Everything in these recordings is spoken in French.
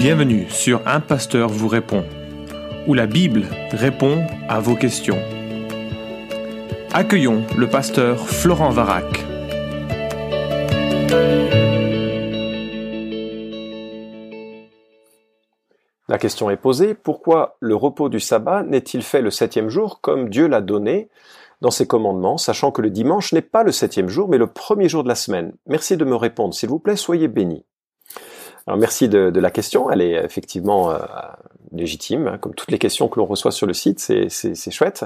Bienvenue sur Un Pasteur vous répond, où la Bible répond à vos questions. Accueillons le pasteur Florent Varac. La question est posée, pourquoi le repos du sabbat n'est-il fait le septième jour comme Dieu l'a donné dans ses commandements, sachant que le dimanche n'est pas le septième jour, mais le premier jour de la semaine? Merci de me répondre, s'il vous plaît, soyez bénis. Merci de, la question, elle est effectivement euh, légitime, hein, comme toutes les questions que l'on reçoit sur le site, c'est chouette.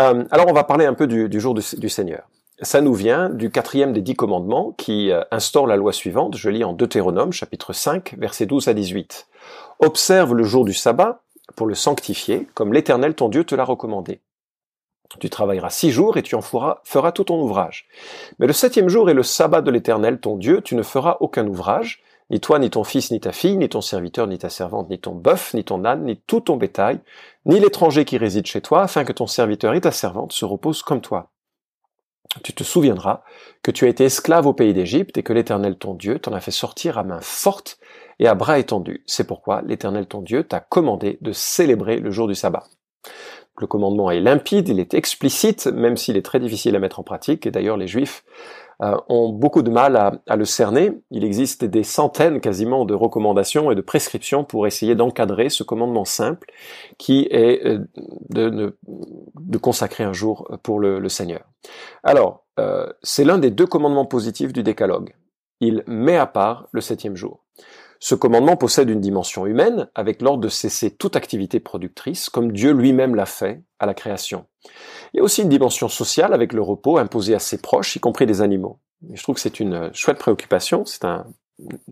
Euh, alors on va parler un peu du, jour du, Seigneur. Ça nous vient du quatrième des dix commandements qui euh, instaure la loi suivante, je lis en Deutéronome chapitre 5 versets 12 à 18. Observe le jour du sabbat pour le sanctifier, comme l'Éternel ton Dieu te l'a recommandé. Tu travailleras six jours et tu en feras tout ton ouvrage. Mais le septième jour est le sabbat de l'Éternel ton Dieu, tu ne feras aucun ouvrage, ni toi, ni ton fils, ni ta fille, ni ton serviteur, ni ta servante, ni ton bœuf, ni ton âne, ni tout ton bétail, ni l'étranger qui réside chez toi, afin que ton serviteur et ta servante se reposent comme toi. Tu te souviendras que tu as été esclave au pays d'Égypte et que l'Éternel ton Dieu t'en a fait sortir à main forte et à bras étendus. C'est pourquoi l'Éternel ton Dieu t'a commandé de célébrer le jour du sabbat. Le commandement est limpide, il est explicite, même s'il est très difficile à mettre en pratique, et d'ailleurs les Juifs euh, ont beaucoup de mal à, le cerner. Il existe des centaines quasiment de recommandations et de prescriptions pour essayer d'encadrer ce commandement simple qui est euh, de, consacrer un jour pour le, Seigneur. Alors, euh, c'est l'un des deux commandements positifs du décalogue. Il met à part le septième jour. Ce commandement possède une dimension humaine, avec l'ordre de cesser toute activité productrice, comme Dieu lui-même l'a fait à la création. Il y a aussi une dimension sociale, avec le repos imposé à ses proches, y compris des animaux. je trouve que c'est une chouette préoccupation, c'est un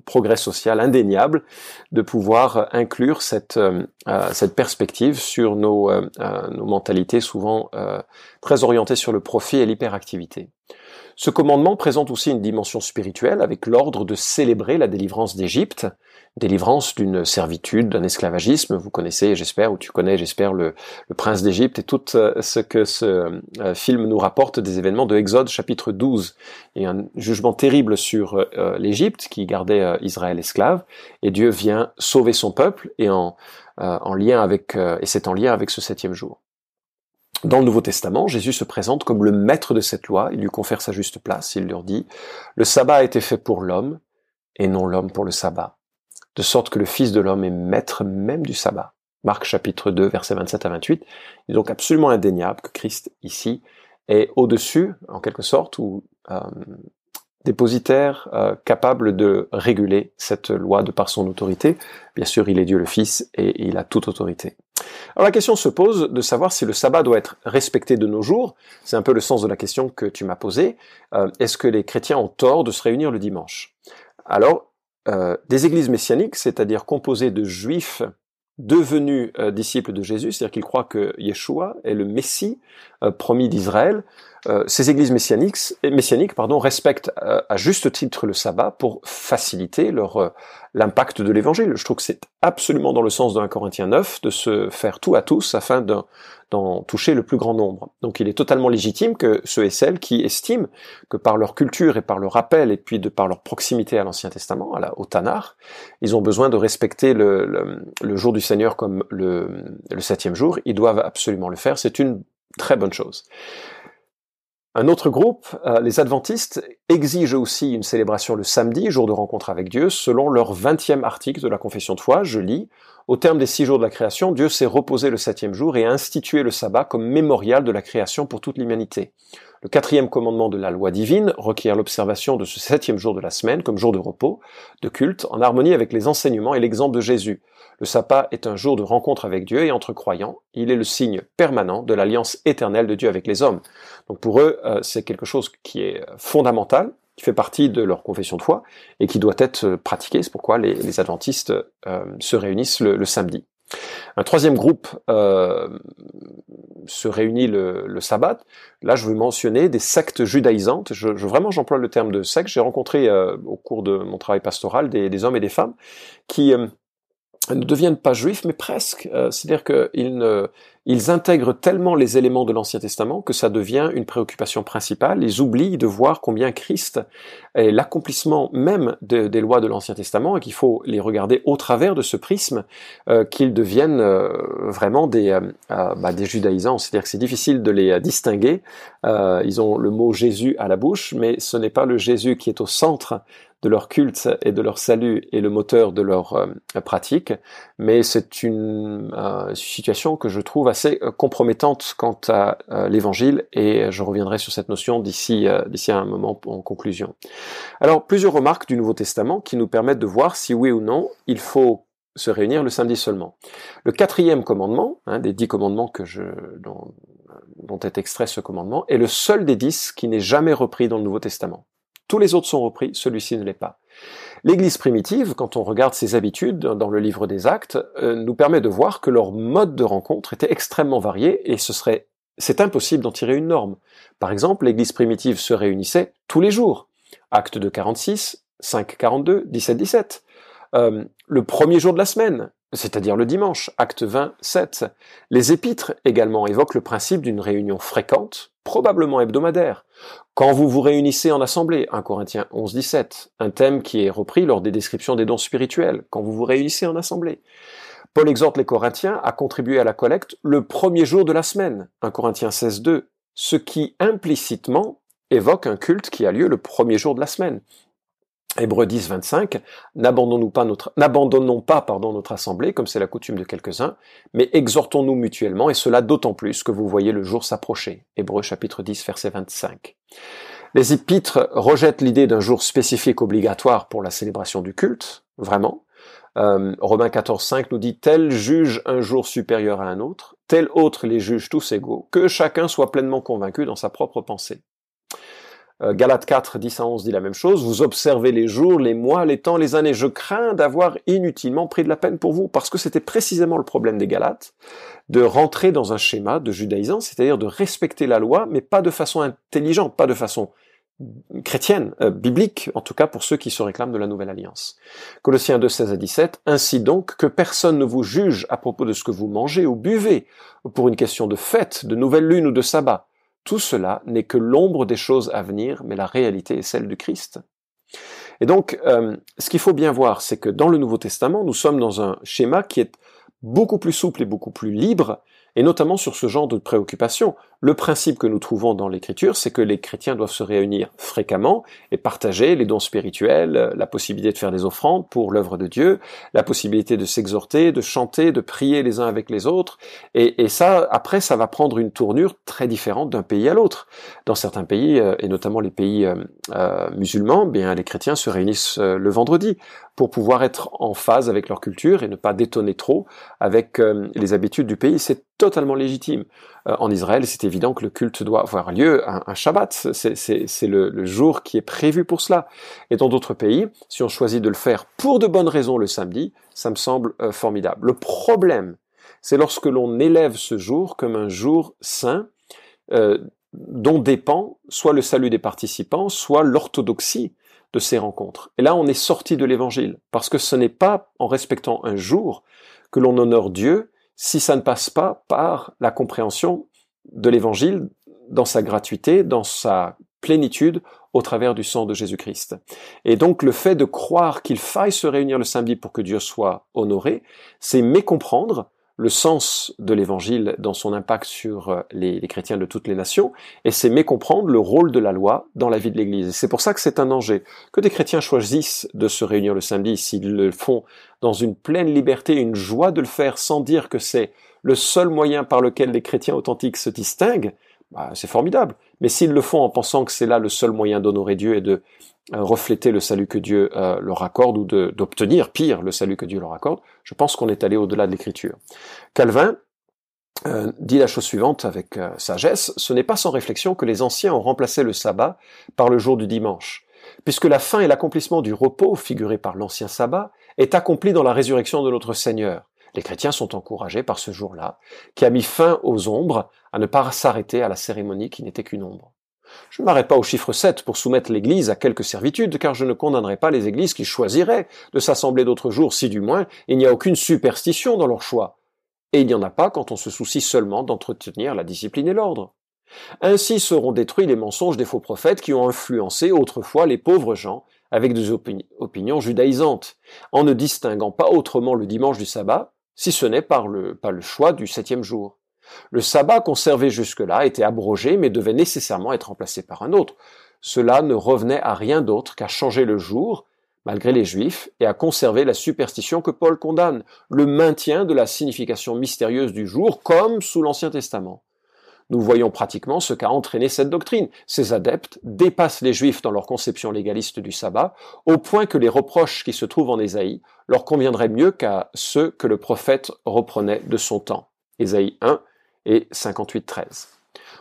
progrès social indéniable de pouvoir inclure cette, euh, cette perspective sur nos, euh, mentalités souvent euh, très orientées sur le profit et l'hyperactivité. Ce commandement présente aussi une dimension spirituelle avec l'ordre de célébrer la délivrance d'Égypte, délivrance d'une servitude, d'un esclavagisme. Vous connaissez, j'espère, ou tu connais, j'espère, le, prince d'Égypte et tout euh, ce que ce euh, film nous rapporte des événements de Exode chapitre 12. Et un jugement terrible sur euh, l'Égypte qui gardait Israël esclave. Et Dieu vient sauver son peuple et en, en lien avec, et c'est en lien avec ce septième jour. Dans le Nouveau Testament, Jésus se présente comme le maître de cette loi, il lui confère sa juste place, il leur dit, le sabbat a été fait pour l'homme, et non l'homme pour le sabbat, de sorte que le Fils de l'homme est maître même du sabbat. Marc chapitre 2, versets 27 à 28. Il est donc absolument indéniable que Christ, ici, est au-dessus, en quelque sorte, ou euh, dépositaire euh, capable de réguler cette loi de par son autorité. Bien sûr, il est Dieu le Fils et il a toute autorité. Alors la question se pose de savoir si le sabbat doit être respecté de nos jours. C'est un peu le sens de la question que tu m'as posée. Euh, est-ce que les chrétiens ont tort de se réunir le dimanche? Alors, euh, des églises messianiques, c'est-à-dire composées de juifs devenus euh, disciples de Jésus, c'est-à-dire qu'ils croient que Yeshua est le Messie promis d'Israël, euh, ces églises messianiques, messianiques pardon, respectent euh, à juste titre le sabbat pour faciliter leur euh, l'impact de l'évangile. Je trouve que c'est absolument dans le sens 1 Corinthiens 9 de se faire tout à tous afin d'en toucher le plus grand nombre. Donc il est totalement légitime que ceux et celles qui estiment que par leur culture et par leur rappel et puis de par leur proximité à l'Ancien Testament, à la, au Tanar, ils ont besoin de respecter le, le, jour du Seigneur comme le, le septième jour. Ils doivent absolument le faire. C'est une très bonne chose. Un autre groupe, euh, les adventistes, exigent aussi une célébration le samedi, jour de rencontre avec Dieu, selon leur vingtième article de la confession de foi. Je lis, au terme des six jours de la création, Dieu s'est reposé le septième jour et a institué le sabbat comme mémorial de la création pour toute l'humanité. Le quatrième commandement de la loi divine requiert l'observation de ce septième jour de la semaine comme jour de repos, de culte, en harmonie avec les enseignements et l'exemple de Jésus. Le sabbat est un jour de rencontre avec Dieu et entre croyants, il est le signe permanent de l'alliance éternelle de Dieu avec les hommes. Donc pour eux, euh, c'est quelque chose qui est fondamental, qui fait partie de leur confession de foi et qui doit être pratiqué. C'est pourquoi les, adventistes euh, se réunissent le, samedi. Un troisième groupe euh, se réunit le, sabbat. Là, je veux mentionner des sectes judaïsantes. Je, vraiment, j'emploie le terme de secte. J'ai rencontré au cours de mon travail pastoral des, des, hommes et des femmes qui ne deviennent pas juifs, mais presque. Euh, c'est-à-dire qu'ils ils intègrent tellement les éléments de l'Ancien Testament que ça devient une préoccupation principale. Ils oublient de voir combien Christ est l'accomplissement même des lois de l'Ancien Testament et qu'il faut les regarder au travers de ce prisme, euh, qu'ils deviennent euh, vraiment des, euh, bah, des judaïsants. C'est-à-dire que c'est difficile de les distinguer. ils ont le mot Jésus à la bouche, mais ce n'est pas le Jésus qui est au centre de leur culte et de leur salut et le moteur de leur pratique, mais c'est une situation que je trouve assez euh, compromettante quant à euh, l'évangile et je reviendrai sur cette notion d'ici euh, d'ici un moment en conclusion. Alors plusieurs remarques du Nouveau Testament qui nous permettent de voir si oui ou non il faut se réunir le samedi seulement. Le quatrième commandement, hein, des dix commandements que je, dont, dont est extrait ce commandement, est le seul des dix qui n'est jamais repris dans le Nouveau Testament. Tous les autres sont repris, celui-ci ne l'est pas. L'Église primitive, quand on regarde ses habitudes dans le livre des Actes, euh, nous permet de voir que leur mode de rencontre était extrêmement varié et ce serait c'est impossible d'en tirer une norme. Par exemple, l'Église primitive se réunissait tous les jours. Acte de 46, 5, 42, 17, 17. le premier jour de la semaine, c'est-à-dire le dimanche, acte 20, 7. Les épîtres également évoquent le principe d'une réunion fréquente, probablement hebdomadaire. Quand vous vous réunissez en assemblée, 1 Corinthiens 11, 17, un thème qui est repris lors des descriptions des dons spirituels, quand vous vous réunissez en assemblée. Paul exhorte les Corinthiens à contribuer à la collecte le premier jour de la semaine, 1 Corinthiens 16, 2, ce qui implicitement évoque un culte qui a lieu le premier jour de la semaine. Hébreux 10, 25, n'abandonnons pas notre, n'abandonnons pas, pardon, notre assemblée, comme c'est la coutume de quelques-uns, mais exhortons-nous mutuellement, et cela d'autant plus que vous voyez le jour s'approcher. Hébreux chapitre 10, verset 25. Les épîtres rejettent l'idée d'un jour spécifique obligatoire pour la célébration du culte, vraiment. Euh, Romains 14, 5 nous dit, tel juge un jour supérieur à un autre, tel autre les juge tous égaux, que chacun soit pleinement convaincu dans sa propre pensée. Galate 4, 10 à 11 dit la même chose. Vous observez les jours, les mois, les temps, les années. Je crains d'avoir inutilement pris de la peine pour vous, parce que c'était précisément le problème des Galates, de rentrer dans un schéma de judaïsant, c'est-à-dire de respecter la loi, mais pas de façon intelligente, pas de façon chrétienne, euh, biblique, en tout cas pour ceux qui se réclament de la nouvelle alliance. Colossiens 2, 16 à 17, ainsi donc que personne ne vous juge à propos de ce que vous mangez ou buvez, pour une question de fête, de nouvelle lune ou de sabbat tout cela n'est que l'ombre des choses à venir, mais la réalité est celle du Christ. Et donc, euh, ce qu'il faut bien voir, c'est que dans le Nouveau Testament, nous sommes dans un schéma qui est beaucoup plus souple et beaucoup plus libre, et notamment sur ce genre de préoccupation. Le principe que nous trouvons dans l'Écriture, c'est que les chrétiens doivent se réunir fréquemment et partager les dons spirituels, la possibilité de faire des offrandes pour l'œuvre de Dieu, la possibilité de s'exhorter, de chanter, de prier les uns avec les autres. Et, ça, après, ça va prendre une tournure très différente d'un pays à l'autre. Dans certains pays, euh, et notamment les pays euh, euh, musulmans, bien les chrétiens se réunissent le vendredi pour pouvoir être en phase avec leur culture et ne pas détonner trop avec les habitudes du pays. C'est totalement légitime. Euh, en Israël, c'est évident que le culte doit avoir lieu un, Shabbat. C'est le, jour qui est prévu pour cela. Et dans d'autres pays, si on choisit de le faire pour de bonnes raisons le samedi, ça me semble euh, formidable. Le problème, c'est lorsque l'on élève ce jour comme un jour saint, euh, dont dépend soit le salut des participants, soit l'orthodoxie de ces rencontres. Et là, on est sorti de l'évangile, parce que ce n'est pas en respectant un jour que l'on honore Dieu, si ça ne passe pas par la compréhension de l'évangile dans sa gratuité, dans sa plénitude au travers du sang de Jésus-Christ. Et donc le fait de croire qu'il faille se réunir le samedi pour que Dieu soit honoré, c'est mécomprendre le sens de l'évangile dans son impact sur euh, les, chrétiens de toutes les nations, et c'est mécomprendre le rôle de la loi dans la vie de l'Église. C'est pour ça que c'est un danger. Que des chrétiens choisissent de se réunir le samedi, s'ils le font dans une pleine liberté, une joie de le faire sans dire que c'est le seul moyen par lequel les chrétiens authentiques se distinguent, bah, c'est formidable. Mais s'ils le font en pensant que c'est là le seul moyen d'honorer Dieu et de refléter le salut que Dieu euh, leur accorde ou d'obtenir, pire, le salut que Dieu leur accorde, je pense qu'on est allé au-delà de l'écriture. Calvin euh, dit la chose suivante avec sagesse, ce n'est pas sans réflexion que les anciens ont remplacé le sabbat par le jour du dimanche, puisque la fin et l'accomplissement du repos, figuré par l'ancien sabbat, est accompli dans la résurrection de notre Seigneur. Les chrétiens sont encouragés par ce jour-là, qui a mis fin aux ombres, à ne pas s'arrêter à la cérémonie qui n'était qu'une ombre. Je ne m'arrête pas au chiffre 7 pour soumettre l'Église à quelques servitudes, car je ne condamnerai pas les Églises qui choisiraient de s'assembler d'autres jours si du moins il n'y a aucune superstition dans leur choix. Et il n'y en a pas quand on se soucie seulement d'entretenir la discipline et l'ordre. Ainsi seront détruits les mensonges des faux prophètes qui ont influencé autrefois les pauvres gens avec des opinions judaïsantes, en ne distinguant pas autrement le dimanche du sabbat, si ce n'est par pas le choix du septième jour. Le sabbat conservé jusque-là était abrogé mais devait nécessairement être remplacé par un autre. Cela ne revenait à rien d'autre qu'à changer le jour, malgré les juifs, et à conserver la superstition que Paul condamne, le maintien de la signification mystérieuse du jour comme sous l'Ancien Testament. Nous voyons pratiquement ce qu'a entraîné cette doctrine. Ces adeptes dépassent les juifs dans leur conception légaliste du sabbat, au point que les reproches qui se trouvent en Ésaïe leur conviendraient mieux qu'à ceux que le prophète reprenait de son temps. Ésaïe 1 et 58.13.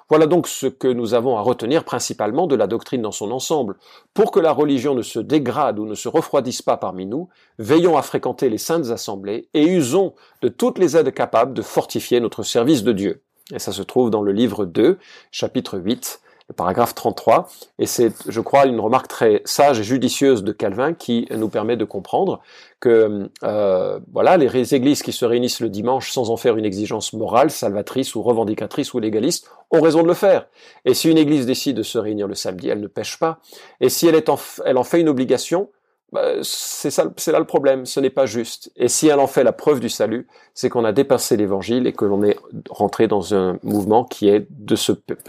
Voilà donc ce que nous avons à retenir principalement de la doctrine dans son ensemble. Pour que la religion ne se dégrade ou ne se refroidisse pas parmi nous, veillons à fréquenter les saintes assemblées et usons de toutes les aides capables de fortifier notre service de Dieu. Et ça se trouve dans le livre 2, chapitre 8, le paragraphe 33. Et c'est, je crois, une remarque très sage et judicieuse de Calvin qui nous permet de comprendre que, euh, voilà, les églises qui se réunissent le dimanche sans en faire une exigence morale, salvatrice ou revendicatrice ou légaliste, ont raison de le faire. Et si une église décide de se réunir le samedi, elle ne pêche pas. Et si elle, elle en fait une obligation, bah, c'est ça, c'est là le problème. Ce n'est pas juste. Et si elle en fait la preuve du salut, c'est qu'on a dépassé l'évangile et que l'on est rentré dans un mouvement qui est de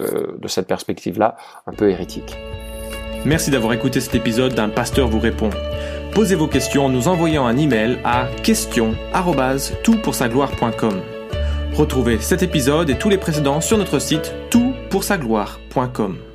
euh, cette perspective-là un peu hérétique. Merci d'avoir écouté cet épisode d'un pasteur vous répond. Posez vos questions en nous envoyant un email à question@toutpoursagloire.com. Retrouvez cet épisode et tous les précédents sur notre site toutpoursagloire.com.